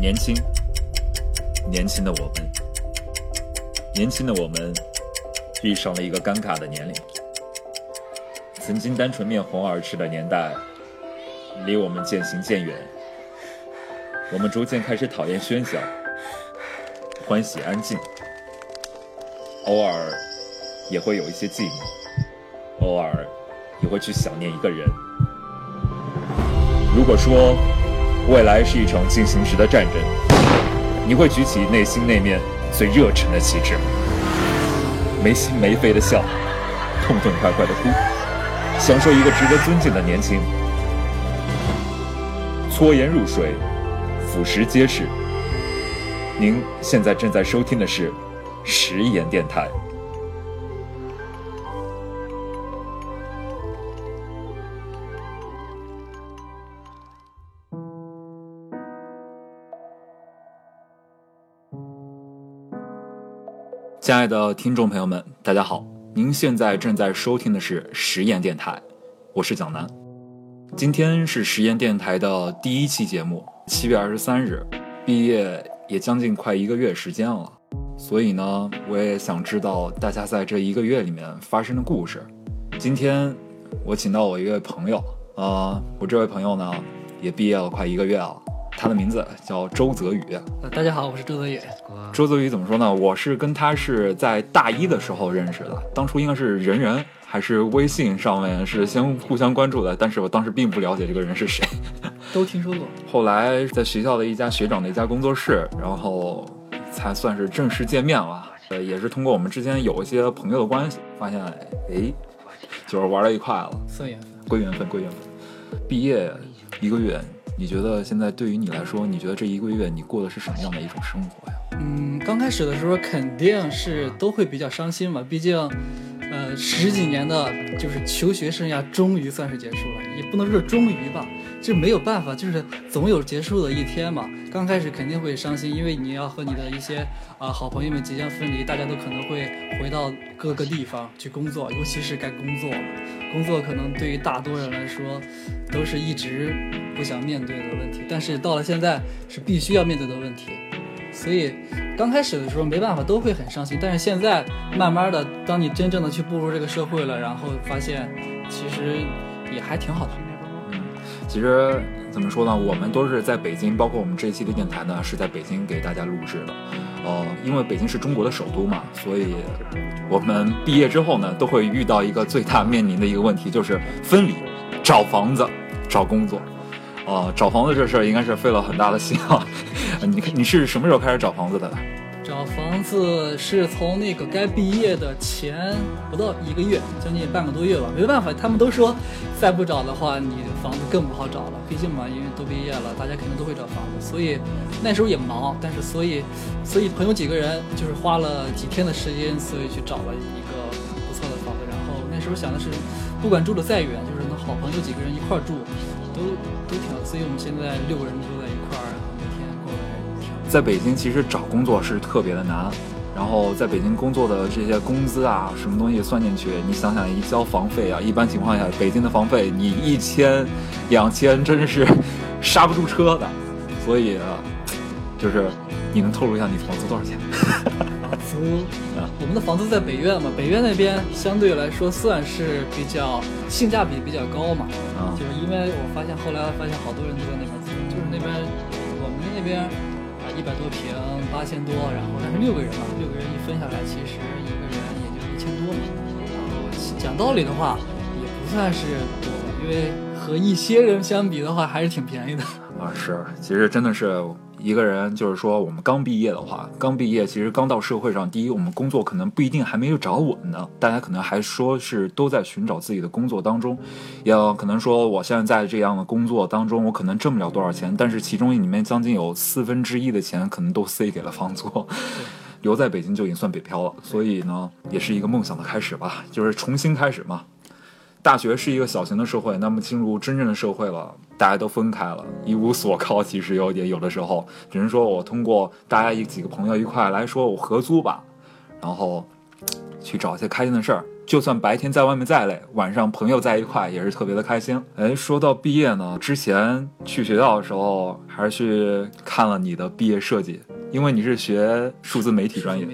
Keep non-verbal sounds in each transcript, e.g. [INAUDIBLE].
年轻，年轻的我们，年轻的我们，遇上了一个尴尬的年龄。曾经单纯面红耳赤的年代，离我们渐行渐远。我们逐渐开始讨厌喧嚣，欢喜安静。偶尔也会有一些寂寞，偶尔也会去想念一个人。如果说未来是一场进行时的战争，你会举起内心那面最热忱的旗帜，没心没肺的笑，痛痛快快的哭，享受一个值得尊敬的年轻。搓盐入水，腐蚀皆是。您现在正在收听的是食盐电台。亲爱的听众朋友们，大家好！您现在正在收听的是实验电台，我是蒋楠。今天是实验电台的第一期节目，七月二十三日，毕业也将近快一个月时间了，所以呢，我也想知道大家在这一个月里面发生的故事。今天我请到我一位朋友，呃，我这位朋友呢也毕业了快一个月了。他的名字叫周泽宇。呃，大家好，我是周泽宇。周泽宇怎么说呢？我是跟他是在大一的时候认识的，当初应该是人人还是微信上面是先互相关注的，但是我当时并不了解这个人是谁。[LAUGHS] 都听说过。后来在学校的一家学长的一家工作室，然后才算是正式见面了。呃，也是通过我们之间有一些朋友的关系，发现哎，就是玩到一块了。算缘分，归缘分，归缘分。毕业一个月。你觉得现在对于你来说，你觉得这一个月你过的是什么样的一种生活呀？嗯，刚开始的时候肯定是都会比较伤心嘛，毕竟，呃，十几年的就是求学生涯终于算是结束了，也不能说终于吧，就没有办法，就是总有结束的一天嘛。刚开始肯定会伤心，因为你要和你的一些啊好朋友们即将分离，大家都可能会回到各个地方去工作，尤其是该工作了。工作可能对于大多人来说，都是一直不想面对的问题，但是到了现在是必须要面对的问题，所以刚开始的时候没办法都会很伤心，但是现在慢慢的，当你真正的去步入这个社会了，然后发现其实也还挺好的。其实怎么说呢，我们都是在北京，包括我们这一期的电台呢是在北京给大家录制的。呃，因为北京是中国的首都嘛，所以我们毕业之后呢，都会遇到一个最大面临的一个问题，就是分离、找房子、找工作。呃，找房子这事儿应该是费了很大的心啊。[LAUGHS] 你你是什么时候开始找房子的？找房子是从那个该毕业的前不到一个月，将近半个多月吧。没办法，他们都说再不找的话，你房子更不好找了。毕竟嘛，因为都毕业了，大家肯定都会找房子。所以那时候也忙，但是所以所以朋友几个人就是花了几天的时间，所以去找了一个不错的房子。然后那时候想的是，不管住的再远，就是能好朋友几个人一块住，都都挺好。所以我们现在六个人住在一块儿。在北京，其实找工作是特别的难。然后在北京工作的这些工资啊，什么东西算进去，你想想一交房费啊，一般情况下，北京的房费你一千、两千，真是刹不住车的。所以，就是你能透露一下你房租多少钱？房租啊，我们的房子在北苑嘛，北苑那边相对来说算是比较性价比比较高嘛。啊，就是因为我发现后来发现好多人都在那边租，就是那边我们那边。百多平，八千多，然后但是六个人嘛，六个人一分下来，其实一个人也就一千多嘛。然后讲道理的话，也不算是多，因为和一些人相比的话，还是挺便宜的。啊，是，其实真的是。一个人就是说，我们刚毕业的话，刚毕业，其实刚到社会上，第一，我们工作可能不一定还没有找稳呢，大家可能还说是都在寻找自己的工作当中，要可能说我现在在这样的工作当中，我可能挣不了多少钱，但是其中里面将近有四分之一的钱可能都塞给了房租，留在北京就已经算北漂了，所以呢，也是一个梦想的开始吧，就是重新开始嘛。大学是一个小型的社会，那么进入真正的社会了，大家都分开了，一无所靠。其实有点有的时候，只能说我通过大家一几个朋友一块来说，我合租吧，然后 [TSK] 去找一些开心的事儿。就算白天在外面再累，晚上朋友在一块也是特别的开心。哎，说到毕业呢，之前去学校的时候还是去看了你的毕业设计？因为你是学数字媒体专业。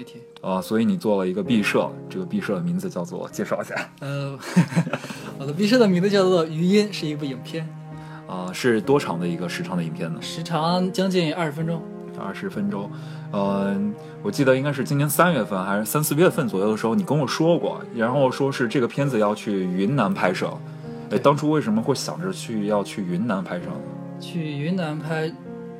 啊，所以你做了一个毕设，这个毕设的名字叫做介绍一下。呃，我的毕设的名字叫做《余音》，是一部影片。啊，是多长的一个时长的影片呢？时长将近二十分钟。二十分钟。呃，我记得应该是今年三月份还是三四月份左右的时候，你跟我说过，然后说是这个片子要去云南拍摄。哎，当初为什么会想着去要去云南拍摄呢？去云南拍，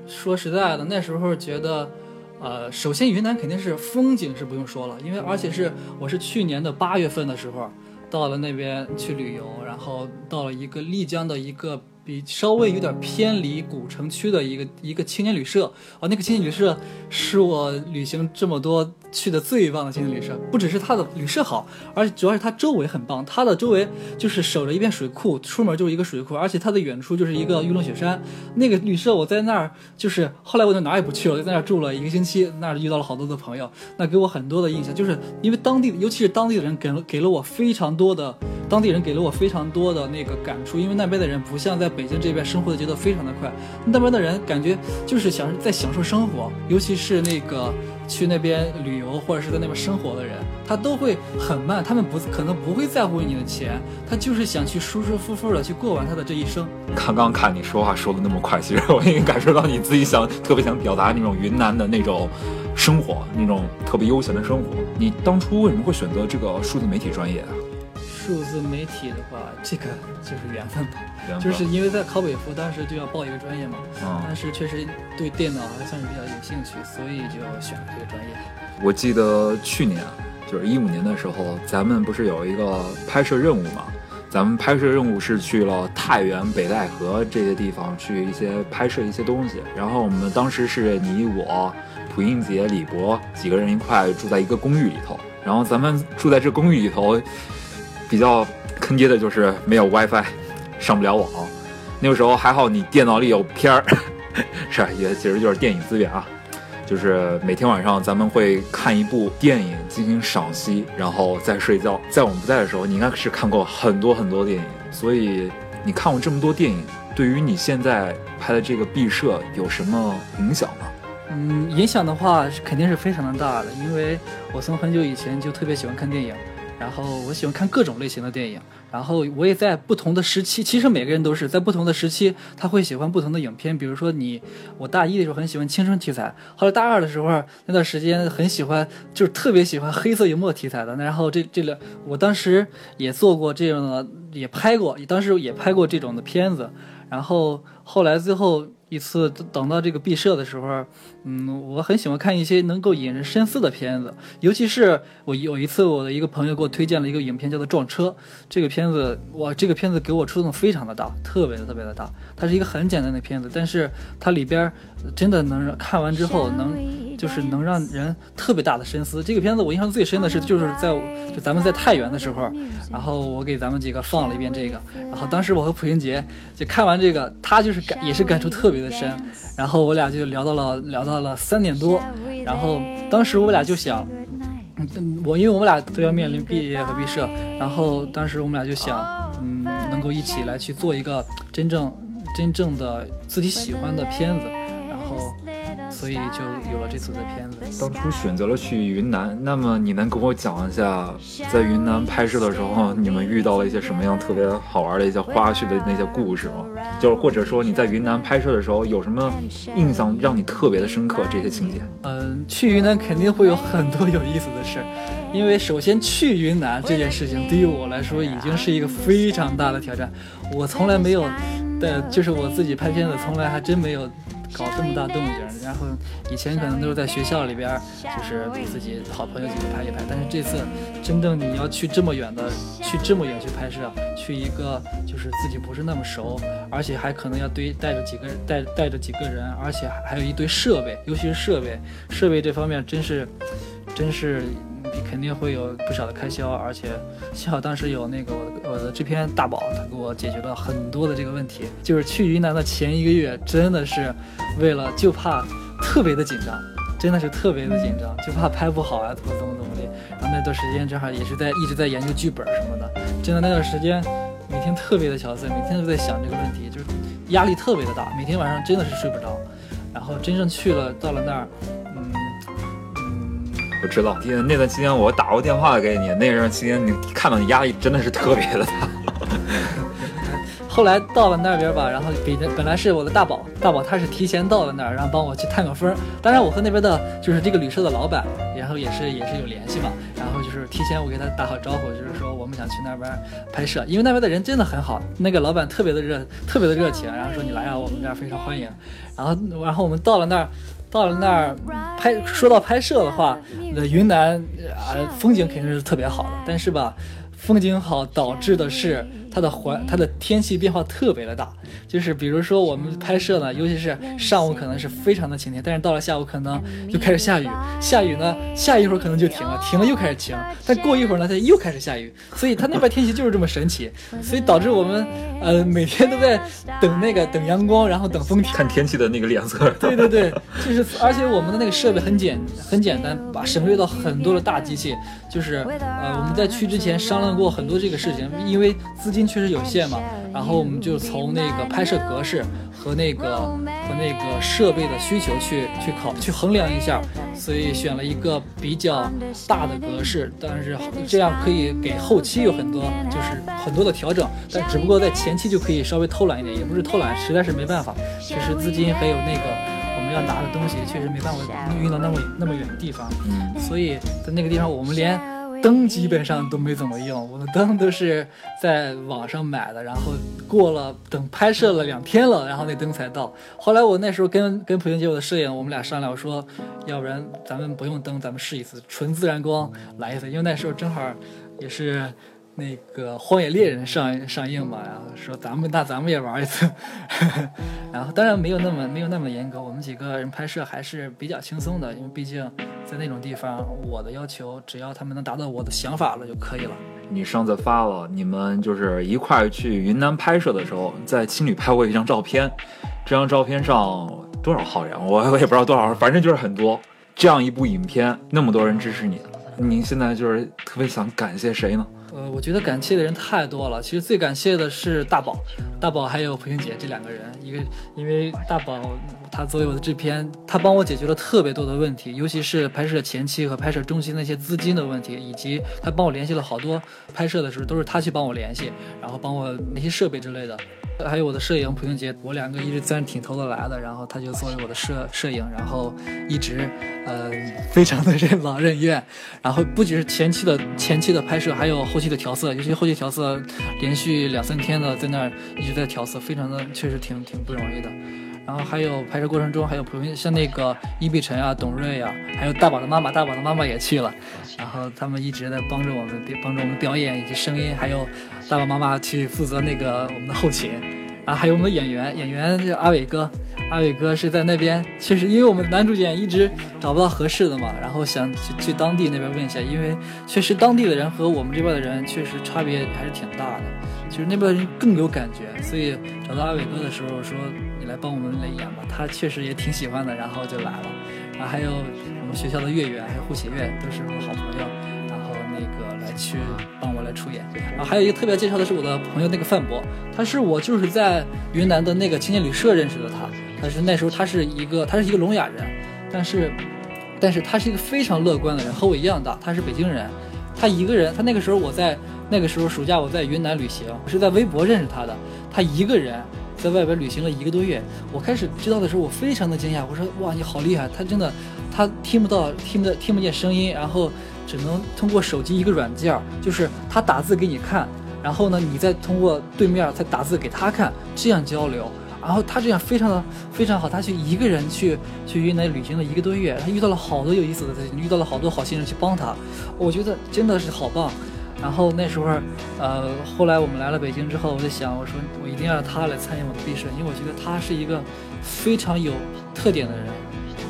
说实在的，那时候觉得。呃，首先云南肯定是风景是不用说了，因为而且是我是去年的八月份的时候到了那边去旅游，然后到了一个丽江的一个。比稍微有点偏离古城区的一个一个青年旅社啊，那个青年旅社是我旅行这么多去的最棒的青年旅社。不只是它的旅社好，而且主要是它周围很棒。它的周围就是守着一片水库，出门就是一个水库，而且它的远处就是一个玉龙雪山。那个旅社我在那儿就是后来我就哪也不去了，就在那儿住了一个星期，那儿遇到了好多的朋友，那给我很多的印象，就是因为当地，尤其是当地的人给了给了我非常多的。当地人给了我非常多的那个感触，因为那边的人不像在北京这边生活的节奏非常的快，那边的人感觉就是想在享受生活，尤其是那个去那边旅游或者是在那边生活的人，他都会很慢，他们不可能不会在乎你的钱，他就是想去舒舒服服的去过完他的这一生。刚刚看你说话说的那么快，其实我已经感受到你自己想特别想表达那种云南的那种生活，那种特别悠闲的生活。你当初为什么会选择这个数字媒体专业啊？数字媒体的话，这个就是缘分吧，就是因为在考北服，当时就要报一个专业嘛，但是确实对电脑还算是比较有兴趣，所以就选了这个专业。我记得去年，就是一五年的时候，咱们不是有一个拍摄任务嘛？咱们拍摄任务是去了太原、北戴河这些地方去一些拍摄一些东西，然后我们当时是你我、蒲英杰、李博几个人一块住在一个公寓里头，然后咱们住在这公寓里头。比较坑爹的就是没有 WiFi，上不了网。那个时候还好，你电脑里有片儿，[LAUGHS] 是啊，也其实就是电影资源啊。就是每天晚上咱们会看一部电影进行赏析，然后再睡觉。在我们不在的时候，你应该是看过很多很多电影。所以你看过这么多电影，对于你现在拍的这个毕设有什么影响吗？嗯，影响的话肯定是非常的大的，因为我从很久以前就特别喜欢看电影。然后我喜欢看各种类型的电影，然后我也在不同的时期，其实每个人都是在不同的时期，他会喜欢不同的影片。比如说你，我大一的时候很喜欢青春题材，后来大二的时候那段时间很喜欢，就是特别喜欢黑色幽默题材的。那然后这这两，我当时也做过这样的，也拍过，当时也拍过这种的片子。然后后来最后。一次等到这个毕设的时候，嗯，我很喜欢看一些能够引人深思的片子，尤其是我有一次我的一个朋友给我推荐了一个影片，叫做《撞车》。这个片子，哇，这个片子给我触动非常的大，特别的特别的大。它是一个很简单的片子，但是它里边真的能让看完之后能。就是能让人特别大的深思。这个片子我印象最深的是，就是在就咱们在太原的时候，然后我给咱们几个放了一遍这个，然后当时我和蒲英杰就看完这个，他就是感也是感触特别的深，然后我俩就聊到了聊到了三点多，然后当时我俩就想，嗯我因为我们俩都要面临毕业和毕设，然后当时我们俩就想，嗯，能够一起来去做一个真正真正的自己喜欢的片子。所以就有了这次的片子。当初选择了去云南，那么你能跟我讲一下，在云南拍摄的时候，你们遇到了一些什么样特别好玩的一些花絮的那些故事吗？就是或者说你在云南拍摄的时候有什么印象让你特别的深刻这些情节？嗯，去云南肯定会有很多有意思的事儿，因为首先去云南这件事情对于我来说已经是一个非常大的挑战，我从来没有，的就是我自己拍片子从来还真没有。搞这么大动静，然后以前可能都是在学校里边，就是自己好朋友几个拍一拍。但是这次真正你要去这么远的，去这么远去拍摄，去一个就是自己不是那么熟，而且还可能要堆带着几个带带着几个人，而且还有一堆设备，尤其是设备，设备这方面真是真是。肯定会有不少的开销，而且幸好当时有那个我的我的制片大宝，他给我解决了很多的这个问题。就是去云南的前一个月，真的是为了就怕特别的紧张，真的是特别的紧张，就怕拍不好啊，怎么怎么怎么的。然后那段时间正好也是在一直在研究剧本什么的，真的那段时间每天特别的憔悴，每天都在想这个问题，就是压力特别的大，每天晚上真的是睡不着。然后真正去了，到了那儿，我知道，那段期间我打过电话给你，那段期间你看到你压力真的是特别的大。后来到了那边吧，然后比本来是我的大宝，大宝他是提前到了那儿，然后帮我去探个风。当然我和那边的就是这个旅社的老板，然后也是也是有联系嘛。然后就是提前我给他打好招呼，就是说我们想去那边拍摄，因为那边的人真的很好，那个老板特别的热，特别的热情，然后说你来啊，我们这儿非常欢迎。然后然后我们到了那儿，到了那儿拍，说到拍摄的话，那云南啊风景肯定是特别好的，但是吧，风景好导致的是。它的环，它的天气变化特别的大，就是比如说我们拍摄呢，尤其是上午可能是非常的晴天，但是到了下午可能就开始下雨，下雨呢下一会儿可能就停了，停了又开始晴，但过一会儿呢它又开始下雨，所以它那边天气就是这么神奇，[LAUGHS] 所以导致我们呃每天都在等那个等阳光，然后等风停，看天气的那个脸色。对对对，就是而且我们的那个设备很简很简单，把省略到很多的大机器，就是呃我们在去之前商量过很多这个事情，因为资金。确实有限嘛，然后我们就从那个拍摄格式和那个和那个设备的需求去去考去衡量一下，所以选了一个比较大的格式，但是这样可以给后期有很多就是很多的调整，但只不过在前期就可以稍微偷懒一点，也不是偷懒，实在是没办法，确实资金还有那个我们要拿的东西确实没办法运到那么那么远的地方，所以在那个地方我们连。灯基本上都没怎么用，我的灯都是在网上买的，然后过了等拍摄了两天了，然后那灯才到。后来我那时候跟跟普英杰我的摄影，我们俩商量，我说要不然咱们不用灯，咱们试一次纯自然光来一次，因为那时候正好也是那个《荒野猎人》上上映嘛，然后说咱们那咱们也玩一次，[LAUGHS] 然后当然没有那么没有那么严格，我们几个人拍摄还是比较轻松的，因为毕竟。在那种地方，我的要求只要他们能达到我的想法了就可以了。你上次发了，你们就是一块去云南拍摄的时候，在青旅拍过一张照片，这张照片上多少号人？我我也不知道多少，反正就是很多。这样一部影片，那么多人支持你，您现在就是特别想感谢谁呢？呃，我觉得感谢的人太多了。其实最感谢的是大宝，大宝还有蒲英姐这两个人。一个，因为大宝他作为我的制片，他帮我解决了特别多的问题，尤其是拍摄前期和拍摄中期那些资金的问题，以及他帮我联系了好多拍摄的时候都是他去帮我联系，然后帮我那些设备之类的。还有我的摄影蒲英杰，我两个一直算是挺头的来的，然后他就作为我的摄摄影，然后一直呃非常的任劳任怨，然后不仅是前期的前期的拍摄，还有后期的调色，尤其后期调色，连续两三天的在那儿一直在调色，非常的确实挺挺不容易的。然后还有拍摄过程中，还有朋友像那个伊碧晨啊、董瑞啊，还有大宝的妈妈，大宝的妈妈也去了，然后他们一直在帮着我们，帮着我们表演以及声音，还有爸爸妈妈去负责那个我们的后勤，然后还有我们的演员，演员叫阿伟哥，阿伟哥是在那边，确实因为我们男主演一直找不到合适的嘛，然后想去去当地那边问一下，因为确实当地的人和我们这边的人确实差别还是挺大的，其实那边人更有感觉，所以找到阿伟哥的时候说你。来帮我们来演吧，他确实也挺喜欢的，然后就来了。然后还有我们学校的月月，还有胡启月，都是我的好朋友。然后那个来去帮我来出演。然后还有一个特别介绍的是我的朋友那个范博，他是我就是在云南的那个青年旅社认识的他。他是那时候他是一个他是一个聋哑人，但是但是他是一个非常乐观的人，和我一样大。他是北京人，他一个人，他那个时候我在那个时候暑假我在云南旅行，我是在微博认识他的，他一个人。在外边旅行了一个多月，我开始知道的时候，我非常的惊讶。我说：“哇，你好厉害！他真的，他听不到，听不听不见声音，然后只能通过手机一个软件，就是他打字给你看，然后呢，你再通过对面再打字给他看，这样交流。然后他这样非常的非常好，他去一个人去去云南旅行了一个多月，他遇到了好多有意思的事情，遇到了好多好心人去帮他，我觉得真的是好棒。”然后那时候，呃，后来我们来了北京之后，我就想，我说我一定要让他来参与我的毕设，因为我觉得他是一个非常有特点的人。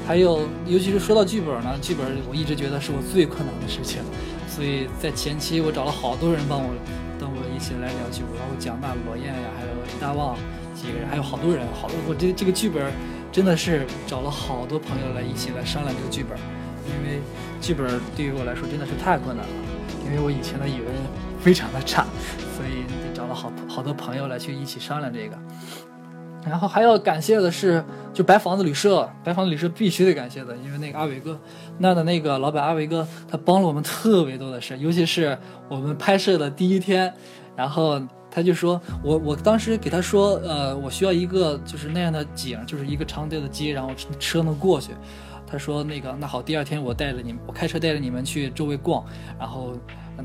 还有，尤其是说到剧本呢，剧本我一直觉得是我最困难的事情。所以在前期我找了好多人帮我，跟我一起来聊剧本，包括蒋大、罗燕呀，还有李大旺几个人，还有好多人，好多我这这个剧本真的是找了好多朋友来一起来商量这个剧本，因为剧本对于我来说真的是太困难了。因为我以前的语文非常的差，所以得找了好好多朋友来去一起商量这个。然后还要感谢的是，就白房子旅社，白房子旅社必须得感谢的，因为那个阿伟哥那的那个老板阿伟哥，他帮了我们特别多的事，尤其是我们拍摄的第一天，然后他就说我我当时给他说，呃，我需要一个就是那样的景，就是一个长条的街，然后车能过去。他说那个那好，第二天我带着你们，我开车带着你们去周围逛，然后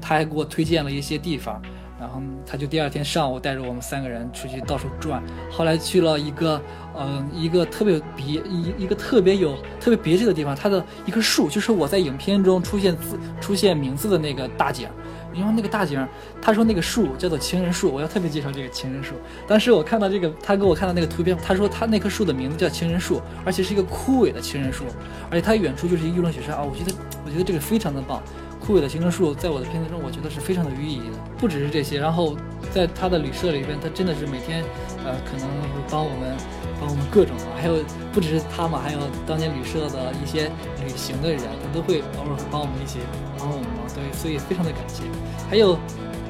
他还给我推荐了一些地方。然后他就第二天上午带着我们三个人出去到处转，后来去了一个，嗯，一个特别别一一个特别有特别别致的地方，它的一棵树，就是我在影片中出现字出现名字的那个大景，因为那个大景，他说那个树叫做情人树，我要特别介绍这个情人树。当时我看到这个，他给我看到那个图片，他说他那棵树的名字叫情人树，而且是一个枯萎的情人树，而且它远处就是一个玉龙雪山啊，我觉得我觉得这个非常的棒。枯萎的行人树，在我的片子中，我觉得是非常的有意义的。不只是这些，然后在他的旅社里边，他真的是每天，呃，可能会帮我们，帮我们各种啊，还有不只是他嘛，还有当年旅社的一些旅行的人，他都会偶尔会帮我们一起帮我们忙，对，所以非常的感谢。还有，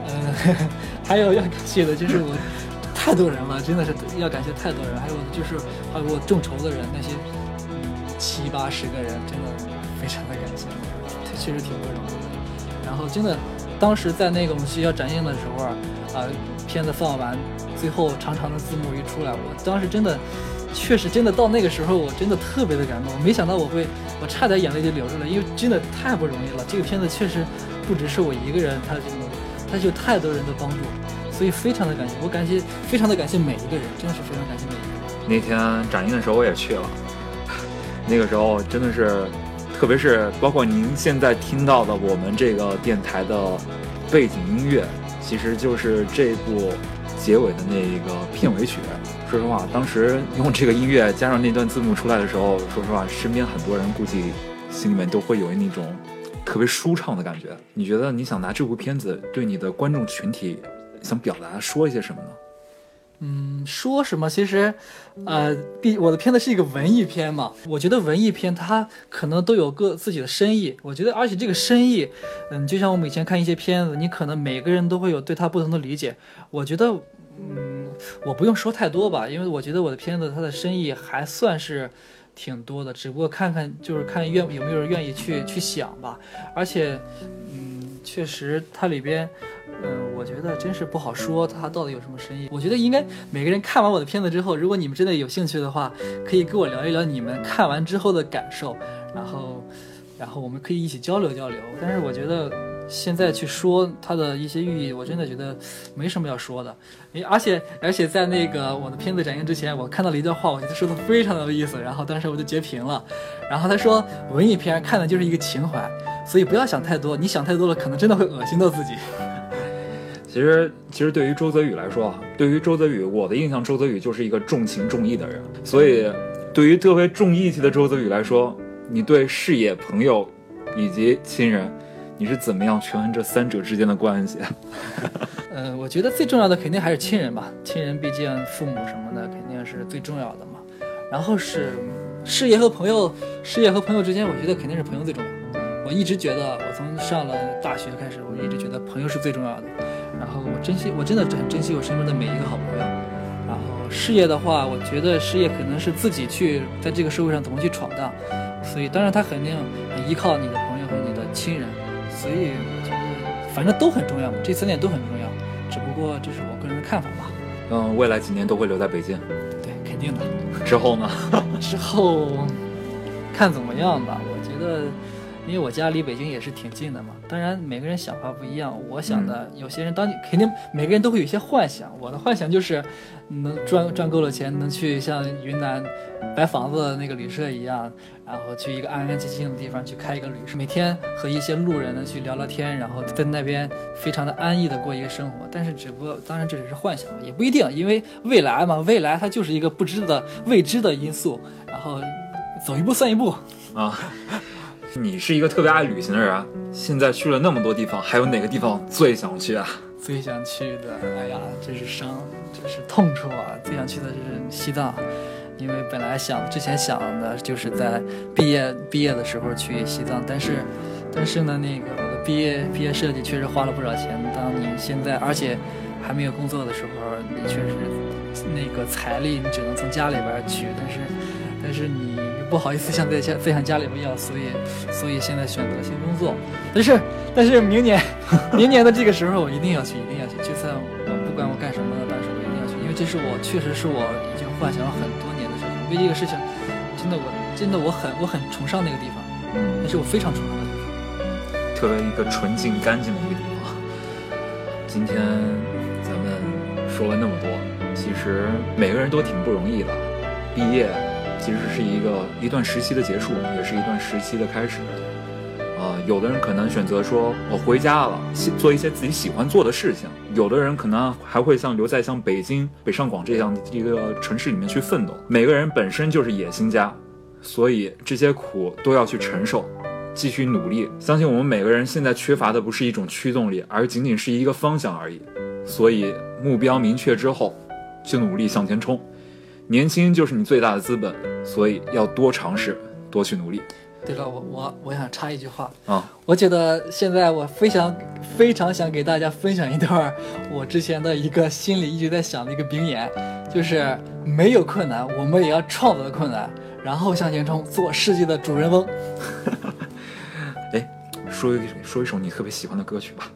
呃，[LAUGHS] 还有要感谢的就是我太多人了，真的是要感谢太多人。还有就是还有我众筹的人，那些嗯七八十个人，真的非常的感谢，确实挺不容易。然后真的，当时在那个我们学校展映的时候啊，啊，片子放完，最后长长的字幕一出来，我当时真的，确实真的到那个时候，我真的特别的感动。没想到我会，我差点眼泪就流出来，因为真的太不容易了。这个片子确实不只是我一个人，他这个，他就太多人的帮助，所以非常的感谢，我感谢非常的感谢每一个人，真的是非常感谢每一个人。那天展映的时候我也去了，那个时候真的是。[LAUGHS] 特别是包括您现在听到的我们这个电台的背景音乐，其实就是这部结尾的那一个片尾曲。说实话，当时用这个音乐加上那段字幕出来的时候，说实话，身边很多人估计心里面都会有那种特别舒畅的感觉。你觉得你想拿这部片子对你的观众群体想表达说一些什么呢？嗯，说什么？其实，呃，毕我的片子是一个文艺片嘛。我觉得文艺片它可能都有个自己的深意。我觉得，而且这个深意，嗯，就像我们以前看一些片子，你可能每个人都会有对它不同的理解。我觉得，嗯，我不用说太多吧，因为我觉得我的片子它的深意还算是挺多的。只不过看看，就是看愿有没有人愿意去去想吧。而且，嗯，确实它里边。嗯，我觉得真是不好说，它到底有什么深意。我觉得应该每个人看完我的片子之后，如果你们真的有兴趣的话，可以跟我聊一聊你们看完之后的感受，然后，然后我们可以一起交流交流。但是我觉得现在去说它的一些寓意，我真的觉得没什么要说的。诶，而且而且在那个我的片子展映之前，我看到了一段话，我觉得说的非常的有意思，然后当时我就截屏了。然后他说，文艺片看的就是一个情怀，所以不要想太多，你想太多了，可能真的会恶心到自己。其实，其实对于周泽宇来说啊，对于周泽宇，我的印象，周泽宇就是一个重情重义的人。所以，对于特别重义气的周泽宇来说，你对事业、朋友以及亲人，你是怎么样权衡这三者之间的关系？嗯，[LAUGHS] 我觉得最重要的肯定还是亲人吧。亲人毕竟父母什么的肯定是最重要的嘛。然后是事业和朋友，事业和朋友之间，我觉得肯定是朋友最重要。我一直觉得，我从上了大学开始，我一直觉得朋友是最重要的。然后我珍惜，我真的很珍惜我身边的每一个好朋友。然后事业的话，我觉得事业可能是自己去在这个社会上怎么去闯荡，所以当然他肯定很依靠你的朋友和你的亲人。所以我觉得反正都很重要，这三点都很重要。只不过这是我个人的看法吧。嗯，未来几年都会留在北京。对，肯定的。之后呢？[LAUGHS] 之后看怎么样吧。我觉得。因为我家离北京也是挺近的嘛，当然每个人想法不一样。我想的，有些人当肯定每个人都会有一些幻想。我的幻想就是，能赚赚够了钱，能去像云南白房子那个旅社一样，然后去一个安安静静的地方去开一个旅社，每天和一些路人呢去聊聊天，然后在那边非常的安逸的过一个生活。但是只不过，当然这只是幻想，也不一定，因为未来嘛，未来它就是一个不知的未知的因素。然后走一步算一步啊。你是一个特别爱旅行的人，现在去了那么多地方，还有哪个地方最想去啊？[LAUGHS] 最想去的，哎呀，这是伤，这是痛处啊！最想去的是西藏，因为本来想之前想的就是在毕业毕业的时候去西藏，但是，但是呢，那个我的毕业毕业设计确实花了不少钱。当你现在而且还没有工作的时候，你确实那个财力，你只能从家里边去，但是但是你不好意思像在家再像家里边要，所以所以现在选择了新工作。但是但是明年明年的这个时候我一定要去，一定要去，就算我不管我干什么，但是我一定要去，因为这是我确实是我已经幻想了很多年的事情。为这个事情，真的我真的我很我很崇尚那个地方，那是我非常崇尚的地方。特别一个纯净干净的一个地方。今天咱们说了那么多，其实每个人都挺不容易的。毕业其实是一个一段时期的结束，也是一段时期的开始。啊、有的人可能选择说我回家了，做一些自己喜欢做的事情；有的人可能还会像留在像北京、北上广这样的一个城市里面去奋斗。每个人本身就是野心家，所以这些苦都要去承受。继续努力。相信我们每个人现在缺乏的不是一种驱动力，而仅仅是一个方向而已。所以目标明确之后，就努力向前冲。年轻就是你最大的资本，所以要多尝试，多去努力对了，我我我想插一句话，啊！我觉得现在我非常非常想给大家分享一段我之前的一个心里一直在想的一个名言，就是没有困难，我们也要创造困难，然后向前冲，做世界的主人翁。[LAUGHS] 哎，说一说一首你特别喜欢的歌曲吧。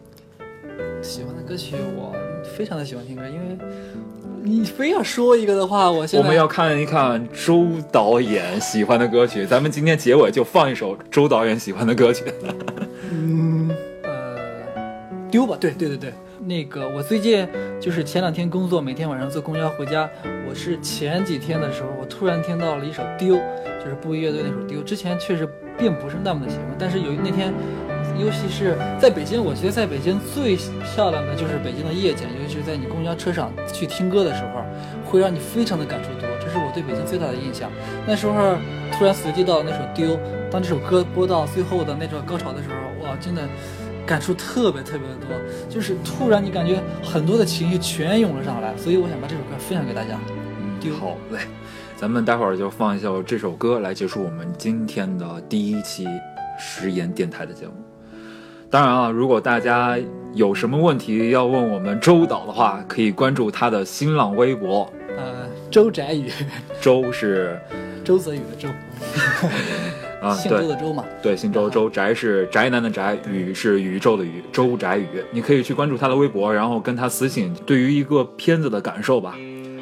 喜欢的歌曲我非常的喜欢听歌，因为你非要说一个的话，我现在我们要看一看周导演喜欢的歌曲，咱们今天结尾就放一首周导演喜欢的歌曲。嗯，呃，丢吧，对对对对，那个我最近就是前两天工作，每天晚上坐公交回家，我是前几天的时候，我突然听到了一首丢，就是布衣乐队那首丢，之前确实并不是那么的喜欢，但是有那天。尤其是在北京，我觉得在北京最漂亮的就是北京的夜景，尤其是在你公交车上去听歌的时候，会让你非常的感触多，这是我对北京最大的印象。那时候突然随机到那首《丢》，当这首歌播到最后的那段高潮的时候，哇，真的感触特别特别的多，就是突然你感觉很多的情绪全涌了上来，所以我想把这首歌分享给大家。丢好嘞，咱们待会儿就放一下这首歌来结束我们今天的第一期食言电台的节目。当然啊，如果大家有什么问题要问我们周导的话，可以关注他的新浪微博，呃，周宅宇，周是 [LAUGHS] 周泽宇的周，[LAUGHS] 啊，姓周的周嘛。对，姓周，周宅是宅男的宅，宇是宇宙的宇，周宅宇。你可以去关注他的微博，然后跟他私信，对于一个片子的感受吧。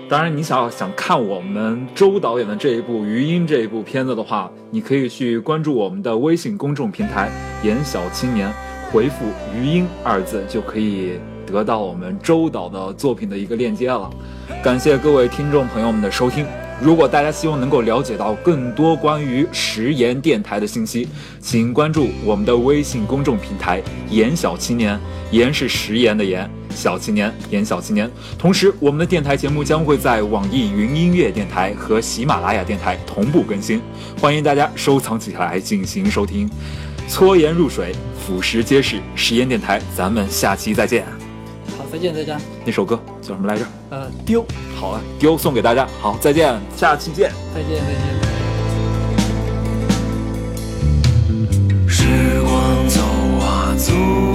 当然，你想想看我们周导演的这一部《余音》这一部片子的话，你可以去关注我们的微信公众平台“言小青年”，回复“余音”二字就可以得到我们周导的作品的一个链接了。感谢各位听众朋友们的收听。如果大家希望能够了解到更多关于食言电台的信息，请关注我们的微信公众平台“言小青年”，言是食言的言，小青年，言小青年。同时，我们的电台节目将会在网易云音乐电台和喜马拉雅电台同步更新，欢迎大家收藏起来进行收听。搓盐入水，腐蚀皆是。实验电台，咱们下期再见。好，再见，再见。那首歌叫什么来着？呃，丢。好啊，丢送给大家。好，再见，下期见。再见，再见。时光走啊走。